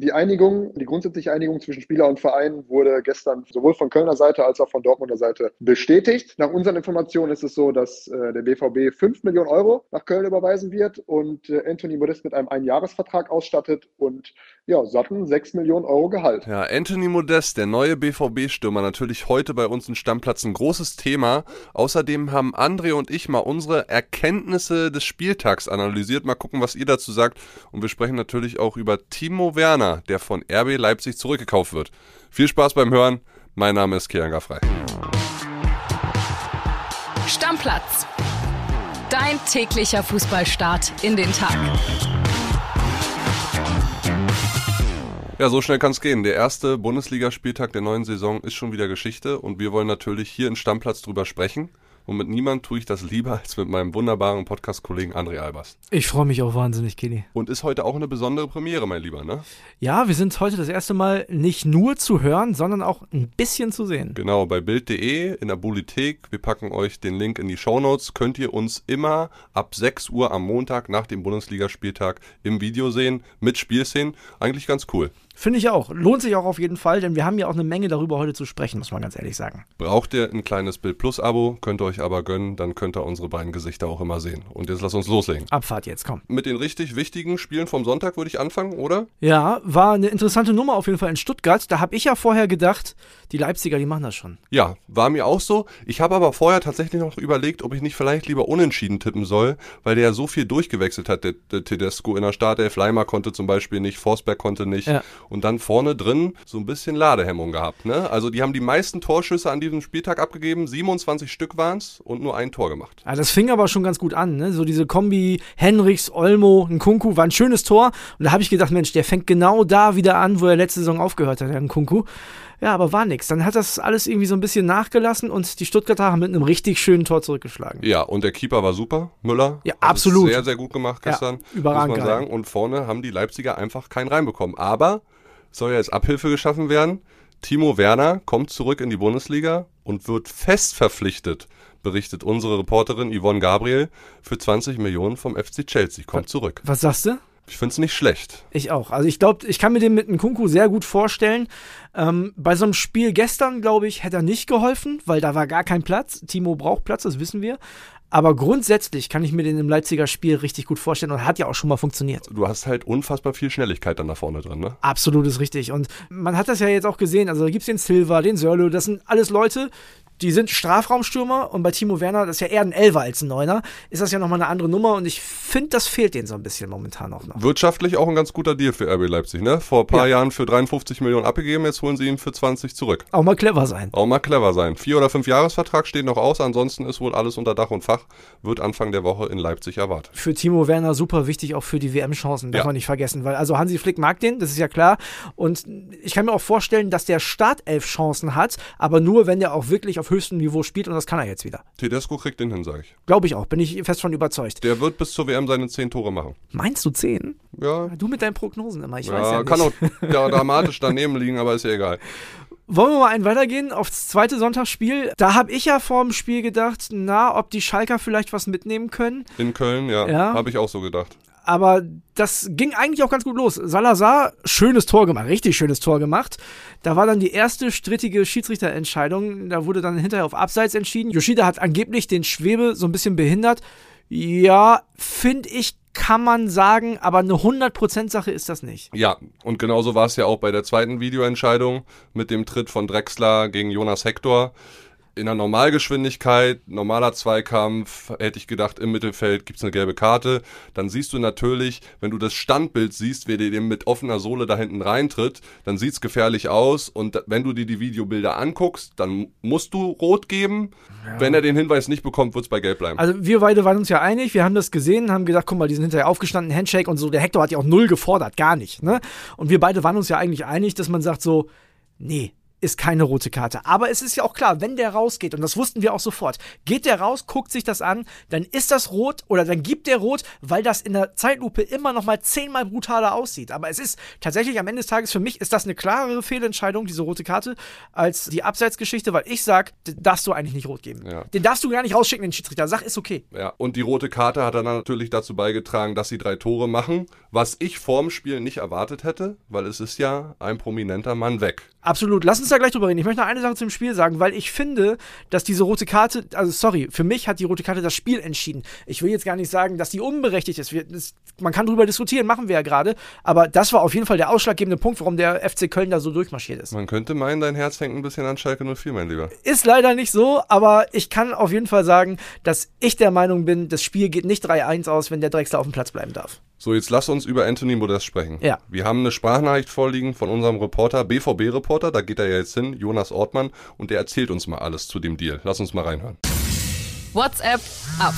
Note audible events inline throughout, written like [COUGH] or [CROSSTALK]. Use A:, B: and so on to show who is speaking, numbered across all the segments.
A: Die Einigung, die grundsätzliche Einigung zwischen Spieler und Verein wurde gestern sowohl von Kölner Seite als auch von Dortmunder Seite bestätigt. Nach unseren Informationen ist es so, dass äh, der BVB 5 Millionen Euro nach Köln überweisen wird und äh, Anthony Modest mit einem Einjahresvertrag ausstattet und ja, satten 6 Millionen Euro Gehalt.
B: Ja, Anthony Modest, der neue BVB-Stürmer, natürlich heute bei uns im Stammplatz ein großes Thema. Außerdem haben André und ich mal unsere Erkenntnisse des Spieltags analysiert. Mal gucken, was ihr dazu sagt. Und wir sprechen natürlich auch über Timo Werner, der von RB Leipzig zurückgekauft wird. Viel Spaß beim Hören. Mein Name ist Kianga Frei.
C: Stammplatz. Dein täglicher Fußballstart in den Tag.
B: Ja, so schnell kann es gehen. Der erste Bundesligaspieltag der neuen Saison ist schon wieder Geschichte und wir wollen natürlich hier in Stammplatz drüber sprechen. Und mit niemand tue ich das lieber als mit meinem wunderbaren Podcast-Kollegen André Albers.
D: Ich freue mich auch wahnsinnig, Kili.
B: Und ist heute auch eine besondere Premiere, mein Lieber, ne?
D: Ja, wir sind heute das erste Mal nicht nur zu hören, sondern auch ein bisschen zu sehen.
B: Genau, bei Bild.de in der Bulithek. Wir packen euch den Link in die Shownotes. Könnt ihr uns immer ab 6 Uhr am Montag nach dem Bundesligaspieltag im Video sehen, mit Spielszenen. Eigentlich ganz cool.
D: Finde ich auch. Lohnt sich auch auf jeden Fall, denn wir haben ja auch eine Menge darüber heute zu sprechen, muss man ganz ehrlich sagen.
B: Braucht ihr ein kleines Bild Plus Abo, könnt ihr euch aber gönnen, dann könnt ihr unsere beiden Gesichter auch immer sehen. Und jetzt lass uns loslegen.
D: Abfahrt jetzt, komm.
B: Mit den richtig wichtigen Spielen vom Sonntag würde ich anfangen, oder?
D: Ja, war eine interessante Nummer auf jeden Fall in Stuttgart. Da habe ich ja vorher gedacht, die Leipziger, die machen das schon.
B: Ja, war mir auch so. Ich habe aber vorher tatsächlich noch überlegt, ob ich nicht vielleicht lieber unentschieden tippen soll, weil der ja so viel durchgewechselt hat, der, der Tedesco in der Startelf. Leimer konnte zum Beispiel nicht, Forsberg konnte nicht. Ja. Und dann vorne drin drin so ein bisschen Ladehemmung gehabt. Ne? Also die haben die meisten Torschüsse an diesem Spieltag abgegeben, 27 Stück waren und nur ein Tor gemacht.
D: Ja, das fing aber schon ganz gut an. Ne? So diese Kombi Henrichs, Olmo, Nkunku war ein schönes Tor. Und da habe ich gedacht, Mensch, der fängt genau da wieder an, wo er letzte Saison aufgehört hat, der Nkunku. Ja, aber war nichts. Dann hat das alles irgendwie so ein bisschen nachgelassen und die Stuttgarter haben mit einem richtig schönen Tor zurückgeschlagen.
B: Ja, und der Keeper war super, Müller.
D: Ja, absolut.
B: Sehr, sehr gut gemacht gestern.
D: Ja, überragend.
B: Muss man sagen. Und vorne haben die Leipziger einfach keinen reinbekommen. Aber soll ja jetzt Abhilfe geschaffen werden. Timo Werner kommt zurück in die Bundesliga und wird fest verpflichtet, berichtet unsere Reporterin Yvonne Gabriel, für 20 Millionen vom FC Chelsea. Kommt
D: was,
B: zurück.
D: Was sagst du?
B: Ich finde es nicht schlecht.
D: Ich auch. Also ich glaube, ich kann mir den mit einem Kunku sehr gut vorstellen. Ähm, bei so einem Spiel gestern, glaube ich, hätte er nicht geholfen, weil da war gar kein Platz. Timo braucht Platz, das wissen wir. Aber grundsätzlich kann ich mir den im Leipziger Spiel richtig gut vorstellen und hat ja auch schon mal funktioniert.
B: Du hast halt unfassbar viel Schnelligkeit dann da vorne drin, ne?
D: Absolut ist richtig. Und man hat das ja jetzt auch gesehen. Also da gibt es den Silva, den Sörlo, das sind alles Leute, die sind Strafraumstürmer und bei Timo Werner, das ist ja eher ein Elfer als ein Neuner, ist das ja nochmal eine andere Nummer und ich finde, das fehlt denen so ein bisschen momentan auch noch.
B: Wirtschaftlich auch ein ganz guter Deal für RB Leipzig, ne? Vor ein paar ja. Jahren für 53 Millionen abgegeben, jetzt holen sie ihn für 20 zurück.
D: Auch mal clever sein.
B: Auch mal clever sein. Vier- oder fünf Jahresvertrag steht noch aus, ansonsten ist wohl alles unter Dach und Fach, wird Anfang der Woche in Leipzig erwartet.
D: Für Timo Werner super wichtig, auch für die WM-Chancen, darf ja. man nicht vergessen, weil also Hansi Flick mag den, das ist ja klar und ich kann mir auch vorstellen, dass der Startelf Chancen hat, aber nur, wenn der auch wirklich auf höchstem Niveau spielt und das kann er jetzt wieder.
B: Tedesco kriegt den hin, sage ich.
D: Glaube ich auch, bin ich fest von überzeugt.
B: Der wird bis zur WM seine zehn Tore machen.
D: Meinst du zehn?
B: Ja.
D: Du mit deinen Prognosen immer, ich
B: ja,
D: weiß ja
B: nicht. Kann auch ja, dramatisch daneben liegen, aber ist ja egal.
D: Wollen wir mal einen weitergehen aufs zweite Sonntagsspiel? Da habe ich ja vor dem Spiel gedacht, na, ob die Schalker vielleicht was mitnehmen können.
B: In Köln, ja. ja. Habe ich auch so gedacht.
D: Aber das ging eigentlich auch ganz gut los. Salazar, schönes Tor gemacht, richtig schönes Tor gemacht. Da war dann die erste strittige Schiedsrichterentscheidung. Da wurde dann hinterher auf Abseits entschieden. Yoshida hat angeblich den Schwebe so ein bisschen behindert. Ja, finde ich, kann man sagen, aber eine 100%-Sache ist das nicht.
B: Ja, und genauso war es ja auch bei der zweiten Videoentscheidung mit dem Tritt von Drexler gegen Jonas Hector in der Normalgeschwindigkeit, normaler Zweikampf, hätte ich gedacht, im Mittelfeld gibt es eine gelbe Karte. Dann siehst du natürlich, wenn du das Standbild siehst, wer dir mit offener Sohle da hinten reintritt, dann sieht es gefährlich aus. Und wenn du dir die Videobilder anguckst, dann musst du rot geben. Ja. Wenn er den Hinweis nicht bekommt, wird es bei gelb bleiben.
D: Also wir beide waren uns ja einig, wir haben das gesehen, haben gesagt, guck mal, die sind hinterher aufgestanden, Handshake und so. Der Hector hat ja auch null gefordert, gar nicht. Ne? Und wir beide waren uns ja eigentlich einig, dass man sagt so, nee, ist keine rote Karte. Aber es ist ja auch klar, wenn der rausgeht, und das wussten wir auch sofort, geht der raus, guckt sich das an, dann ist das rot oder dann gibt der rot, weil das in der Zeitlupe immer noch mal zehnmal brutaler aussieht. Aber es ist tatsächlich am Ende des Tages für mich ist das eine klarere Fehlentscheidung, diese rote Karte, als die Abseitsgeschichte, weil ich sag, darfst du eigentlich nicht rot geben. Ja. Den darfst du gar nicht rausschicken, den Schiedsrichter. Sag, ist okay.
B: Ja, und die rote Karte hat dann natürlich dazu beigetragen, dass sie drei Tore machen, was ich vorm Spiel nicht erwartet hätte, weil es ist ja ein prominenter Mann weg.
D: Absolut. Lass uns da gleich drüber reden. Ich möchte noch eine Sache zum Spiel sagen, weil ich finde, dass diese rote Karte, also sorry, für mich hat die rote Karte das Spiel entschieden. Ich will jetzt gar nicht sagen, dass die unberechtigt ist. Wir, das, man kann darüber diskutieren, machen wir ja gerade. Aber das war auf jeden Fall der ausschlaggebende Punkt, warum der FC Köln da so durchmarschiert ist.
B: Man könnte meinen, dein Herz hängt ein bisschen an Schalke 04, mein Lieber.
D: Ist leider nicht so, aber ich kann auf jeden Fall sagen, dass ich der Meinung bin, das Spiel geht nicht 3-1 aus, wenn der Drexler auf dem Platz bleiben darf.
B: So, jetzt lass uns über Anthony Modest sprechen.
D: Ja.
B: Wir haben eine Sprachnachricht vorliegen von unserem Reporter, BVB-Reporter, da geht er ja jetzt hin, Jonas Ortmann, und der erzählt uns mal alles zu dem Deal. Lass uns mal reinhören.
C: WhatsApp ab.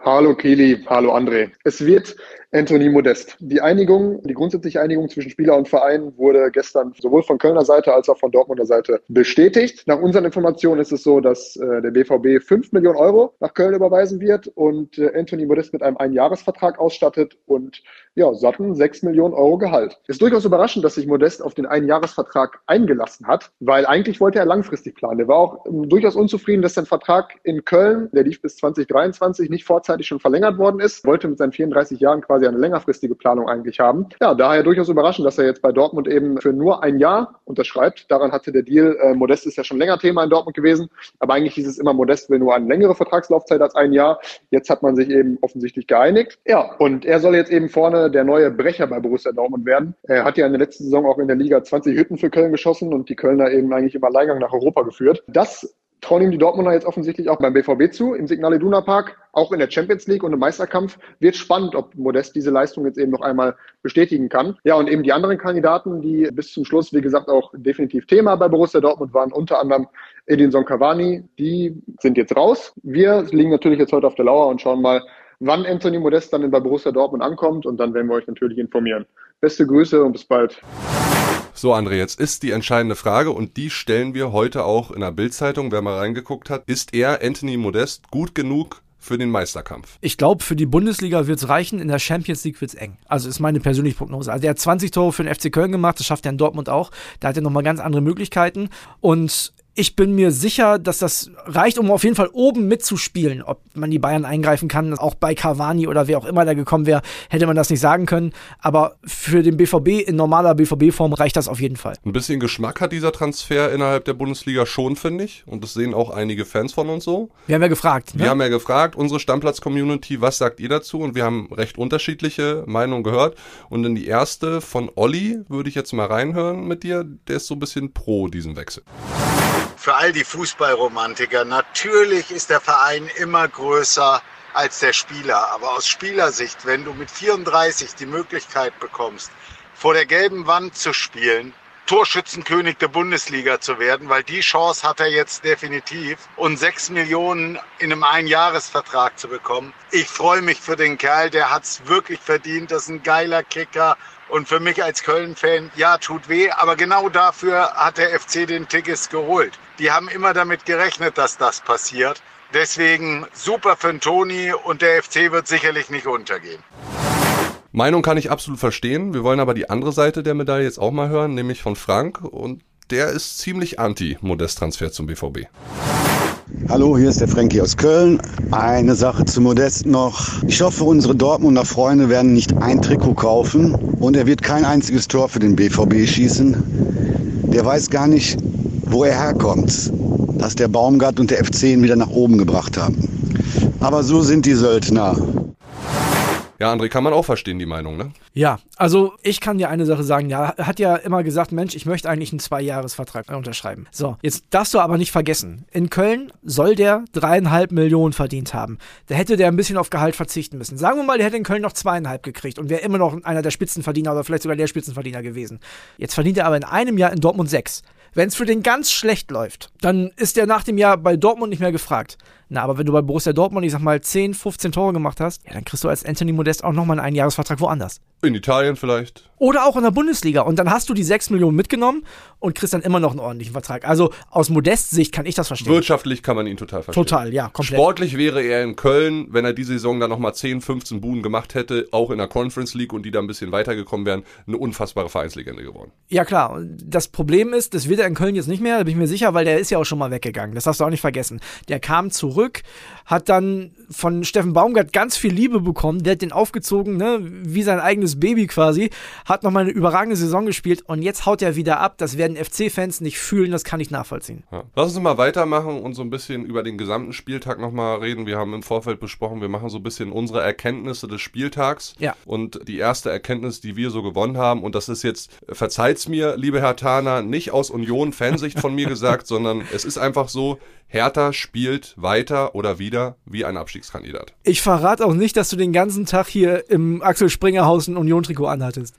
A: Hallo Kili, hallo André. Es wird Anthony Modest. Die Einigung, die grundsätzliche Einigung zwischen Spieler und Verein wurde gestern sowohl von Kölner Seite als auch von Dortmunder Seite bestätigt. Nach unseren Informationen ist es so, dass äh, der BVB 5 Millionen Euro nach Köln überweisen wird und äh, Anthony Modest mit einem Einjahresvertrag ausstattet und ja, satten 6 Millionen Euro Gehalt. Ist durchaus überraschend, dass sich Modest auf den Einjahresvertrag eingelassen hat, weil eigentlich wollte er langfristig planen. Er war auch ähm, durchaus unzufrieden, dass sein Vertrag in Köln, der lief bis 2023, nicht vorzeitig schon verlängert worden ist, wollte mit seinen 34 Jahren quasi quasi eine längerfristige Planung eigentlich haben. Ja, daher durchaus überraschend, dass er jetzt bei Dortmund eben für nur ein Jahr unterschreibt. Daran hatte der Deal, äh, Modest ist ja schon länger Thema in Dortmund gewesen, aber eigentlich hieß es immer, Modest will nur eine längere Vertragslaufzeit als ein Jahr. Jetzt hat man sich eben offensichtlich geeinigt. Ja, und er soll jetzt eben vorne der neue Brecher bei Borussia Dortmund werden. Er hat ja in der letzten Saison auch in der Liga 20 Hütten für Köln geschossen und die Kölner eben eigentlich im Alleingang nach Europa geführt. Das trauen ihm die Dortmunder jetzt offensichtlich auch beim BVB zu, im Signal Iduna Park, auch in der Champions League und im Meisterkampf. Wird spannend, ob Modest diese Leistung jetzt eben noch einmal bestätigen kann. Ja, und eben die anderen Kandidaten, die bis zum Schluss, wie gesagt, auch definitiv Thema bei Borussia Dortmund waren, unter anderem Edinson Cavani, die sind jetzt raus. Wir liegen natürlich jetzt heute auf der Lauer und schauen mal, wann Anthony Modest dann bei Borussia Dortmund ankommt und dann werden wir euch natürlich informieren. Beste Grüße und bis bald.
B: So, André, jetzt ist die entscheidende Frage und die stellen wir heute auch in der Bildzeitung, wer mal reingeguckt hat. Ist er, Anthony Modest, gut genug für den Meisterkampf?
D: Ich glaube, für die Bundesliga wird es reichen, in der Champions League wird es eng. Also ist meine persönliche Prognose. Also der hat 20 Tore für den FC Köln gemacht, das schafft er in Dortmund auch. Da hat er nochmal ganz andere Möglichkeiten. Und ich bin mir sicher, dass das reicht, um auf jeden Fall oben mitzuspielen. Ob man die Bayern eingreifen kann, auch bei Cavani oder wer auch immer da gekommen wäre, hätte man das nicht sagen können. Aber für den BVB in normaler BVB-Form reicht das auf jeden Fall.
B: Ein bisschen Geschmack hat dieser Transfer innerhalb der Bundesliga schon, finde ich. Und das sehen auch einige Fans von uns so.
D: Wir haben ja gefragt.
B: Ne? Wir haben ja gefragt, unsere Stammplatz-Community, was sagt ihr dazu? Und wir haben recht unterschiedliche Meinungen gehört. Und in die erste von Olli würde ich jetzt mal reinhören mit dir. Der ist so ein bisschen pro diesen Wechsel
E: für all die Fußballromantiker, natürlich ist der Verein immer größer als der Spieler. Aber aus Spielersicht, wenn du mit 34 die Möglichkeit bekommst, vor der gelben Wand zu spielen, Torschützenkönig der Bundesliga zu werden, weil die Chance hat er jetzt definitiv und sechs Millionen in einem Einjahresvertrag zu bekommen. Ich freue mich für den Kerl, der hat es wirklich verdient. Das ist ein geiler Kicker und für mich als Köln-Fan, ja, tut weh, aber genau dafür hat der FC den Tickets geholt. Die haben immer damit gerechnet, dass das passiert. Deswegen super für den Toni und der FC wird sicherlich nicht untergehen.
B: Meinung kann ich absolut verstehen. Wir wollen aber die andere Seite der Medaille jetzt auch mal hören, nämlich von Frank. Und der ist ziemlich anti-Modest-Transfer zum BVB.
F: Hallo, hier ist der Frankie aus Köln. Eine Sache zu Modest noch. Ich hoffe, unsere Dortmunder Freunde werden nicht ein Trikot kaufen und er wird kein einziges Tor für den BVB schießen. Der weiß gar nicht, wo er herkommt, dass der Baumgart und der FC ihn wieder nach oben gebracht haben. Aber so sind die Söldner.
B: Ja, André, kann man auch verstehen, die Meinung, ne?
D: Ja, also ich kann dir eine Sache sagen. Ja, er hat ja immer gesagt, Mensch, ich möchte eigentlich einen Zweijahresvertrag unterschreiben. So, jetzt darfst du aber nicht vergessen, in Köln soll der dreieinhalb Millionen verdient haben. Da hätte der ein bisschen auf Gehalt verzichten müssen. Sagen wir mal, der hätte in Köln noch zweieinhalb gekriegt und wäre immer noch einer der Spitzenverdiener oder vielleicht sogar der Spitzenverdiener gewesen. Jetzt verdient er aber in einem Jahr in Dortmund sechs. Wenn es für den ganz schlecht läuft, dann ist er nach dem Jahr bei Dortmund nicht mehr gefragt. Na, aber wenn du bei Borussia Dortmund, ich sag mal, 10, 15 Tore gemacht hast, ja, dann kriegst du als Anthony Modest auch nochmal einen Einjahresvertrag woanders.
B: In Italien vielleicht.
D: Oder auch in der Bundesliga. Und dann hast du die 6 Millionen mitgenommen und kriegst dann immer noch einen ordentlichen Vertrag. Also aus Modest-Sicht kann ich das verstehen.
B: Wirtschaftlich kann man ihn total verstehen.
D: Total, ja, komplett.
B: Sportlich wäre er in Köln, wenn er diese Saison dann nochmal 10, 15 Buden gemacht hätte, auch in der Conference League und die da ein bisschen weitergekommen wären, eine unfassbare Vereinslegende geworden.
D: Ja, klar. Und das Problem ist, das wird er in Köln jetzt nicht mehr, da bin ich mir sicher, weil der ist ja auch schon mal weggegangen. Das darfst du auch nicht vergessen. Der kam zurück, hat dann von Steffen Baumgart ganz viel Liebe bekommen. Der hat den aufgezogen, ne, wie sein eigenes Baby quasi. Hat nochmal eine überragende Saison gespielt und jetzt haut er wieder ab. Das werden FC-Fans nicht fühlen, das kann ich nachvollziehen.
B: Ja. Lass uns mal weitermachen und so ein bisschen über den gesamten Spieltag nochmal reden. Wir haben im Vorfeld besprochen, wir machen so ein bisschen unsere Erkenntnisse des Spieltags.
D: Ja.
B: Und die erste Erkenntnis, die wir so gewonnen haben, und das ist jetzt, verzeiht's mir, liebe Herr Tana, nicht aus Union-Fansicht von mir gesagt, [LAUGHS] sondern es ist einfach so, Hertha spielt weiter oder wieder wie ein Abstiegskandidat.
D: Ich verrate auch nicht, dass du den ganzen Tag hier im Axel Springer Haus ein Union-Trikot anhattest.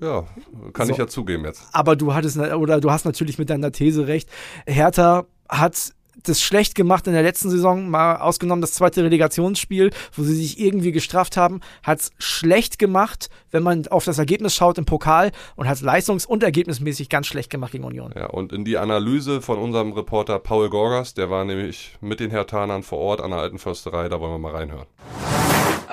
B: Ja, kann
D: So.
B: ich ja zugeben jetzt.
D: Aber du hattest oder du hast natürlich mit deiner These recht. Hertha hat das schlecht gemacht in der letzten Saison, mal ausgenommen das zweite Relegationsspiel, wo sie sich irgendwie gestrafft haben, hat es schlecht gemacht, wenn man auf das Ergebnis schaut im Pokal und hat es leistungs- und ergebnismäßig ganz schlecht gemacht gegen Union.
B: Ja, und in die Analyse von unserem Reporter Paul Gorgas, der war nämlich mit den Herthanern vor Ort an der Alten Försterei, da wollen wir mal reinhören.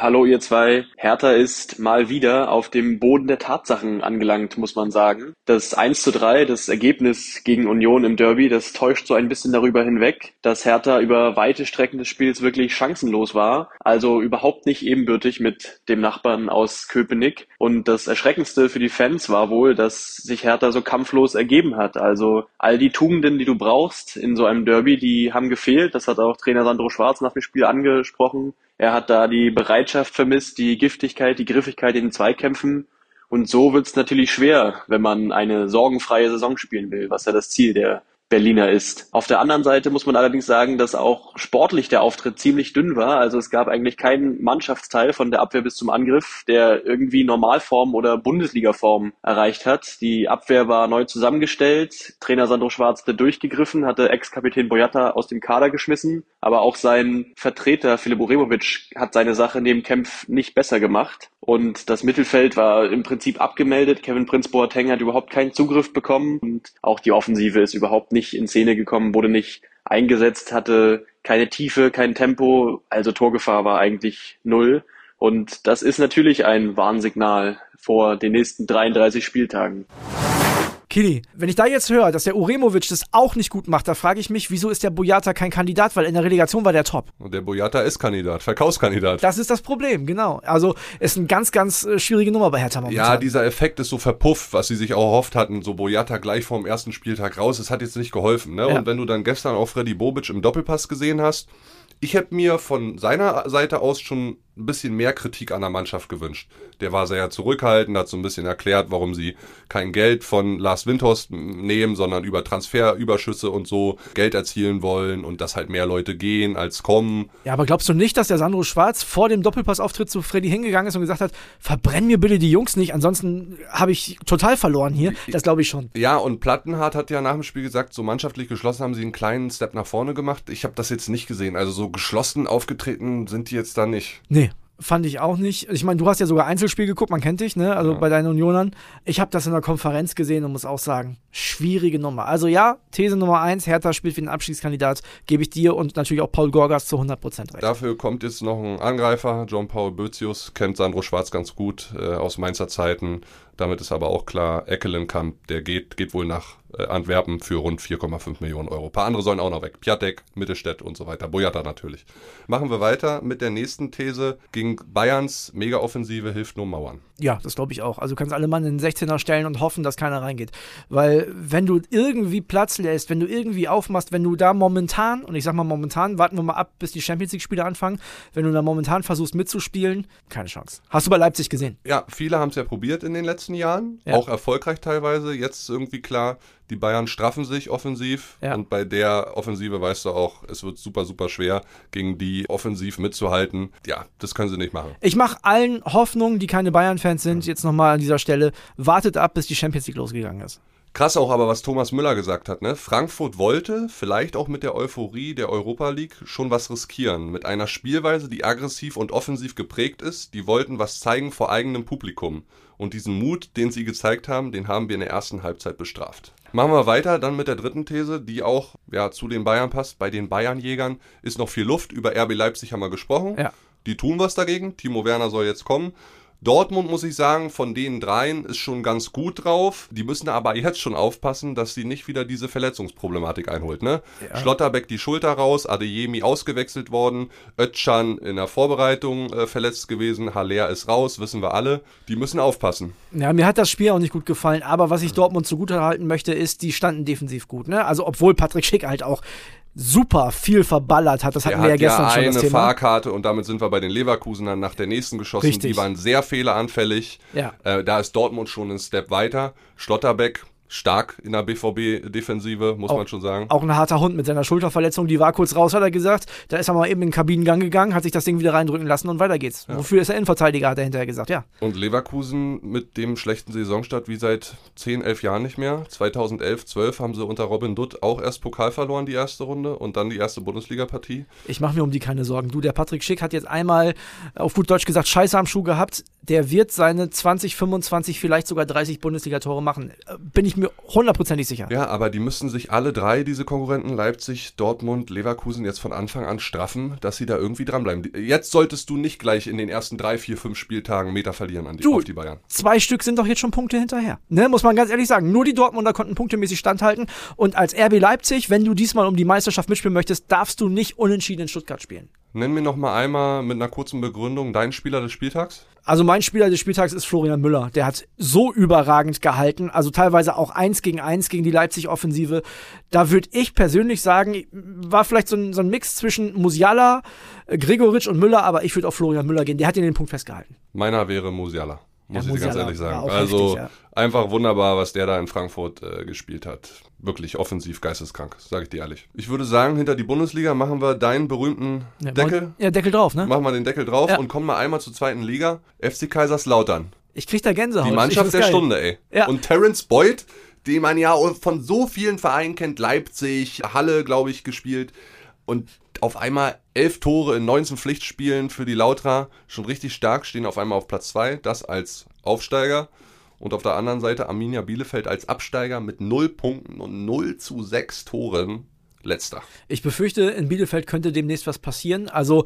G: Hallo ihr zwei. Hertha ist mal wieder auf dem Boden der Tatsachen angelangt, muss man sagen. Das 1 zu 3, das Ergebnis gegen Union im Derby, das täuscht so ein bisschen darüber hinweg, dass Hertha über weite Strecken des Spiels wirklich chancenlos war. Also überhaupt nicht ebenbürtig mit dem Nachbarn aus Köpenick. Und das Erschreckendste für die Fans war wohl, dass sich Hertha so kampflos ergeben hat. Also all die Tugenden, die du brauchst in so einem Derby, die haben gefehlt. Das hat auch Trainer Sandro Schwarz nach dem Spiel angesprochen. Er hat da die Bereitschaft vermisst, die Giftigkeit, die Griffigkeit in den Zweikämpfen. Und so wird es natürlich schwer, wenn man eine sorgenfreie Saison spielen will, was ja das Ziel der Berliner ist. Auf der anderen Seite muss man allerdings sagen, dass auch sportlich der Auftritt ziemlich dünn war. Also es gab eigentlich keinen Mannschaftsteil von der Abwehr bis zum Angriff, der irgendwie Normalform oder Bundesligaform erreicht hat. Die Abwehr war neu zusammengestellt. Trainer Sandro Schwarz hatte durchgegriffen, hatte Ex-Kapitän Boyata aus dem Kader geschmissen. Aber auch sein Vertreter Filip Uremovic hat seine Sache neben Kempf nicht besser gemacht. Und das Mittelfeld war im Prinzip abgemeldet. Kevin Prince Boateng hat überhaupt keinen Zugriff bekommen. Und auch die Offensive ist überhaupt nicht in Szene gekommen, wurde nicht eingesetzt, hatte keine Tiefe, kein Tempo. Also Torgefahr war eigentlich null. Und das ist natürlich ein Warnsignal vor den nächsten 33 Spieltagen.
D: Kili, wenn ich da jetzt höre, dass der Uremovic das auch nicht gut macht, da frage ich mich, wieso ist der Boyata kein Kandidat, weil in der Relegation war der top.
B: Und der Boyata ist Kandidat, Verkaufskandidat.
D: Das ist das Problem, genau. Also ist eine ganz, ganz äh, schwierige Nummer bei Hertha momentan.
B: Ja, dieser Effekt ist so verpufft, was sie sich auch erhofft hatten, so Boyata gleich vorm ersten Spieltag raus, das hat jetzt nicht geholfen. Ne?
D: Ja.
B: Und wenn du dann gestern auch Freddy Bobic im Doppelpass gesehen hast, ich hätte mir von seiner Seite aus schon ein bisschen mehr Kritik an der Mannschaft gewünscht. Der war sehr zurückhaltend, hat so ein bisschen erklärt, warum sie kein Geld von Lars Windhorst nehmen, sondern über Transferüberschüsse und so Geld erzielen wollen und dass halt mehr Leute gehen als kommen.
D: Ja, aber glaubst du nicht, dass der Sandro Schwarz vor dem Doppelpassauftritt zu Freddy hingegangen ist und gesagt hat, verbrenn mir bitte die Jungs nicht, ansonsten habe ich total verloren hier? Das glaube ich schon.
B: Ja, und Plattenhardt hat ja nach dem Spiel gesagt, so mannschaftlich geschlossen haben sie einen kleinen Step nach vorne gemacht. Ich habe das jetzt nicht gesehen. Also so geschlossen aufgetreten sind die jetzt da nicht.
D: Nee. Fand ich auch nicht. Ich meine, du hast ja sogar Einzelspiel geguckt, man kennt dich, ne? Also bei deinen Unionern. Ich habe das in der Konferenz gesehen und muss auch sagen, schwierige Nummer. Also ja, These Nummer eins, Hertha spielt wie ein Abschiedskandidat, gebe ich dir und natürlich auch Paul Gorgas zu 100% recht.
B: Dafür kommt jetzt noch ein Angreifer, John Paul Bözius, kennt Sandro Schwarz ganz gut äh, aus Mainzer Zeiten. Damit ist aber auch klar, Eckelenkamp, der geht, geht wohl nach äh, Antwerpen für rund 4,5 Millionen Euro. Ein paar andere sollen auch noch weg. Piatek, Mittelstädt und so weiter. Boyata natürlich. Machen wir weiter mit der nächsten These. Gegen Bayerns Mega-Offensive hilft nur Mauern.
D: Ja, das glaube ich auch. Also du kannst alle Mann in den 16er stellen und hoffen, dass keiner reingeht. Weil wenn du irgendwie Platz lässt, wenn du irgendwie aufmachst, wenn du da momentan, und ich sag mal momentan, warten wir mal ab, bis die Champions League-Spiele anfangen, wenn du da momentan versuchst mitzuspielen, keine Chance. Hast du bei Leipzig gesehen?
B: Ja, viele haben es ja probiert in den letzten Jahren,
D: Ja.
B: auch erfolgreich teilweise. Jetzt ist irgendwie klar, die Bayern straffen sich offensiv
D: Ja.
B: und bei der Offensive weißt du auch, es wird super, super schwer, gegen die offensiv mitzuhalten. Ja, das können sie nicht machen.
D: Ich mache allen Hoffnungen, die keine Bayern-Fans sind, jetzt nochmal an dieser Stelle, wartet ab, bis die Champions League losgegangen ist.
B: Krass auch aber, was Thomas Müller gesagt hat. Ne? Frankfurt wollte, vielleicht auch mit der Euphorie der Europa League, schon was riskieren. Mit einer Spielweise, die aggressiv und offensiv geprägt ist. Die wollten was zeigen vor eigenem Publikum. Und diesen Mut, den sie gezeigt haben, den haben wir in der ersten Halbzeit bestraft. Machen wir weiter dann mit der dritten These, die auch ja, zu den Bayern passt. Bei den Bayernjägern ist noch viel Luft. Über RB Leipzig haben wir gesprochen.
D: Ja.
B: Die tun was dagegen. Timo Werner soll jetzt kommen. Dortmund, muss ich sagen, von den dreien ist schon ganz gut drauf. Die müssen aber jetzt schon aufpassen, dass sie nicht wieder diese Verletzungsproblematik einholt. Ne? Schlotterbeck die Schulter raus, Adeyemi ausgewechselt worden, Özcan in der Vorbereitung äh, verletzt gewesen, Haller ist raus, wissen wir alle. Die müssen aufpassen.
D: Ja, mir hat das Spiel auch nicht gut gefallen, aber was ich Dortmund zugute halten möchte, ist, die standen defensiv gut. Ne? Also obwohl Patrick Schick halt auch super viel verballert hat. Das hatten wir ja
B: hat
D: gestern
B: ja
D: schon
B: eine
D: das Thema.
B: Fahrkarte und damit sind wir bei den Leverkusenern nach der nächsten geschossen.
D: Richtig.
B: Die waren sehr fehleranfällig.
D: Ja.
B: Äh, da ist Dortmund schon einen Step weiter. Schlotterbeck stark in der BVB-Defensive, muss
D: Auch-
B: man schon sagen.
D: Auch ein harter Hund mit seiner Schulterverletzung, die war kurz raus, hat er gesagt. Da ist er mal eben in den Kabinengang gegangen, hat sich das Ding wieder reindrücken lassen und weiter geht's. Wofür ist er Innenverteidiger, hat er hinterher gesagt, ja.
B: Und Leverkusen mit dem schlechten Saisonstart wie seit 10, 11 Jahren nicht mehr. 2011, 12 haben sie unter Robin Dutt auch erst Pokal verloren, die erste Runde, und dann die erste Bundesliga-Partie.
D: Ich mache mir um die keine Sorgen. Du, der Patrick Schick hat jetzt einmal auf gut Deutsch gesagt Scheiße am Schuh gehabt. Der wird seine 20, 25, vielleicht sogar 30 Bundesliga-Tore machen. Äh, Bin ich mir hundertprozentig sicher.
B: Ja, aber die müssen sich alle drei, diese Konkurrenten, Leipzig, Dortmund, Leverkusen, jetzt von Anfang an straffen, dass sie da irgendwie dranbleiben. Jetzt solltest du nicht gleich in den ersten drei, vier, fünf Spieltagen Meter verlieren an die,
D: Du-
B: auf die Bayern.
D: Zwei Stück sind doch jetzt schon Punkte hinterher. Ne, muss man ganz ehrlich sagen. Nur die Dortmunder konnten punktemäßig standhalten. Und als RB Leipzig, wenn du diesmal um die Meisterschaft mitspielen möchtest, darfst du nicht unentschieden in Stuttgart spielen.
B: Nenn mir noch mal einmal mit einer kurzen Begründung deinen Spieler des Spieltags.
D: Also mein Spieler des Spieltags ist Florian Müller. Der hat so überragend gehalten. Also teilweise auch eins gegen eins gegen die Leipzig-Offensive. Da würde ich persönlich sagen, war vielleicht so ein, so ein Mix zwischen Musiala, Gregoritsch und Müller, aber ich würde auf Florian Müller gehen. Der hat ihn den Punkt festgehalten.
B: Meiner wäre Musiala, muss
D: Ja,
B: ich dir ganz ehrlich sagen. Also
D: heftig, ja.
B: einfach wunderbar, was der da in Frankfurt äh, gespielt hat. Wirklich offensiv geisteskrank, sage ich dir ehrlich. Ich würde sagen, hinter die Bundesliga machen wir deinen berühmten
D: Ja,
B: Deckel.
D: Ja, Deckel drauf, ne?
B: Machen wir den Deckel drauf
D: Ja.
B: und kommen mal einmal zur zweiten Liga. FC Kaiserslautern.
D: Ich krieg da Gänsehaut.
B: Die Mannschaft der
D: geil.
B: Stunde, ey.
D: Ja.
B: Und Terence Boyd, den man ja von so vielen Vereinen kennt, Leipzig, Halle, glaube ich, gespielt. Und auf einmal elf Tore in 19 Pflichtspielen für die Lautra. Schon richtig stark, stehen auf einmal auf Platz 2. Das als Aufsteiger. Und auf der anderen Seite Arminia Bielefeld als Absteiger mit 0 Punkten und 0 zu 6 Toren. Letzter.
D: Ich befürchte, in Bielefeld könnte demnächst was passieren. Also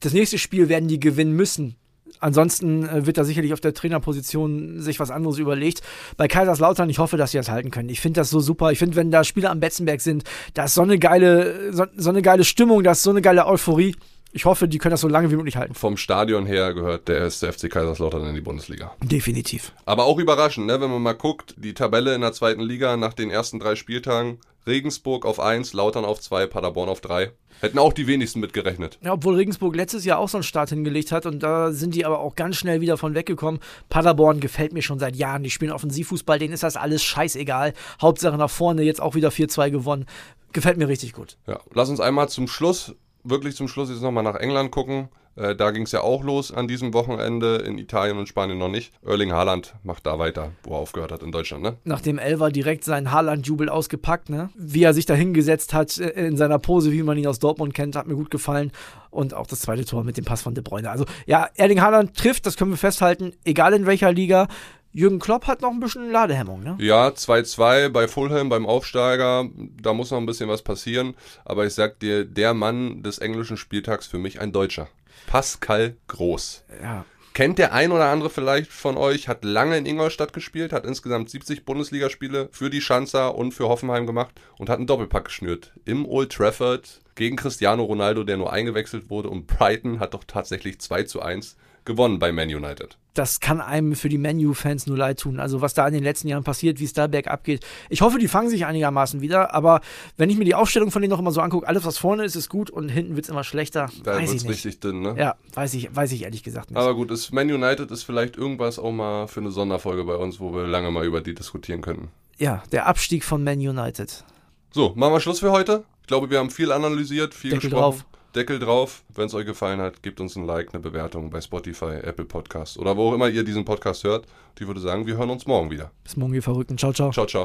D: das nächste Spiel werden die gewinnen müssen. Ansonsten äh, wird da sicherlich auf der Trainerposition sich was anderes überlegt. Bei Kaiserslautern, ich hoffe, dass sie das halten können. Ich finde das so super. Ich finde, wenn da Spieler am Betzenberg sind, da ist so eine geile, so, so eine geile Stimmung, da ist so eine geile Euphorie. Ich hoffe, die können das so lange wie möglich halten.
B: Vom Stadion her gehört der erste FC Kaiserslautern in die Bundesliga.
D: Definitiv.
B: Aber auch überraschend, ne? wenn man mal guckt, die Tabelle in der zweiten Liga nach den ersten drei Spieltagen. Regensburg auf 1, Lautern auf 2, Paderborn auf 3. Hätten auch die wenigsten mitgerechnet.
D: Ja, obwohl Regensburg letztes Jahr auch so einen Start hingelegt hat und da sind die aber auch ganz schnell wieder von weggekommen. Paderborn gefällt mir schon seit Jahren. Die spielen Offensivfußball, denen ist das alles scheißegal. Hauptsache nach vorne, jetzt auch wieder 4-2 gewonnen. Gefällt mir richtig gut.
B: Ja, lass uns einmal zum Schluss, wirklich zum Schluss jetzt nochmal nach England gucken. Äh, da ging es ja auch los an diesem Wochenende, in Italien und Spanien noch nicht. Erling Haaland macht da weiter, wo er aufgehört hat in Deutschland, ne?
D: Nachdem Elver direkt seinen Haaland-Jubel ausgepackt, ne? Wie er sich da hingesetzt hat äh, in seiner Pose, wie man ihn aus Dortmund kennt, hat mir gut gefallen. Und auch das zweite Tor mit dem Pass von De Bruyne. Also ja, Erling Haaland trifft, das können wir festhalten, egal in welcher Liga. Jürgen Klopp hat noch ein bisschen Ladehemmung, ne?
B: Ja, 2-2 bei Fulham beim Aufsteiger, da muss noch ein bisschen was passieren. Aber ich sag dir, der Mann des englischen Spieltags für mich ein Deutscher. Pascal Groß.
D: Ja.
B: Kennt der ein oder andere vielleicht von euch, hat lange in Ingolstadt gespielt, hat insgesamt 70 Bundesligaspiele für die Schanzer und für Hoffenheim gemacht und hat einen Doppelpack geschnürt. Im Old Trafford gegen Cristiano Ronaldo, der nur eingewechselt wurde und Brighton hat doch tatsächlich 2 zu 1 gewonnen bei Man United.
D: das kann einem für die Menu-Fans nur leid tun. Also was da in den letzten Jahren passiert, wie es da bergab geht. Ich hoffe, die fangen sich einigermaßen wieder, aber wenn ich mir die Aufstellung von denen noch immer so angucke, alles was vorne ist, ist gut und hinten wird es immer schlechter.
B: Da
D: ich nicht.
B: richtig dünn, ne?
D: Ja, weiß ich, weiß ich ehrlich gesagt nicht.
B: Aber gut, ist Man United ist vielleicht irgendwas auch mal für eine Sonderfolge bei uns, wo wir lange mal über die diskutieren könnten.
D: ja, der Abstieg von Man United.
B: So, machen wir Schluss für heute. Ich glaube, wir haben viel analysiert, viel
D: Deckel
B: gesprochen.
D: drauf.
B: Deckel drauf. Wenn es euch gefallen hat, gebt uns ein Like, eine Bewertung bei Spotify, Apple Podcast oder wo auch immer ihr diesen Podcast hört. Und ich würde sagen, wir hören uns morgen wieder.
D: Bis morgen, ihr Verrückten. Ciao, ciao.
B: Ciao, ciao.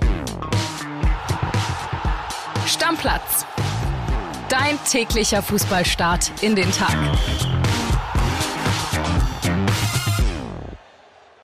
C: Stammplatz. Dein täglicher Fußballstart in den Tag.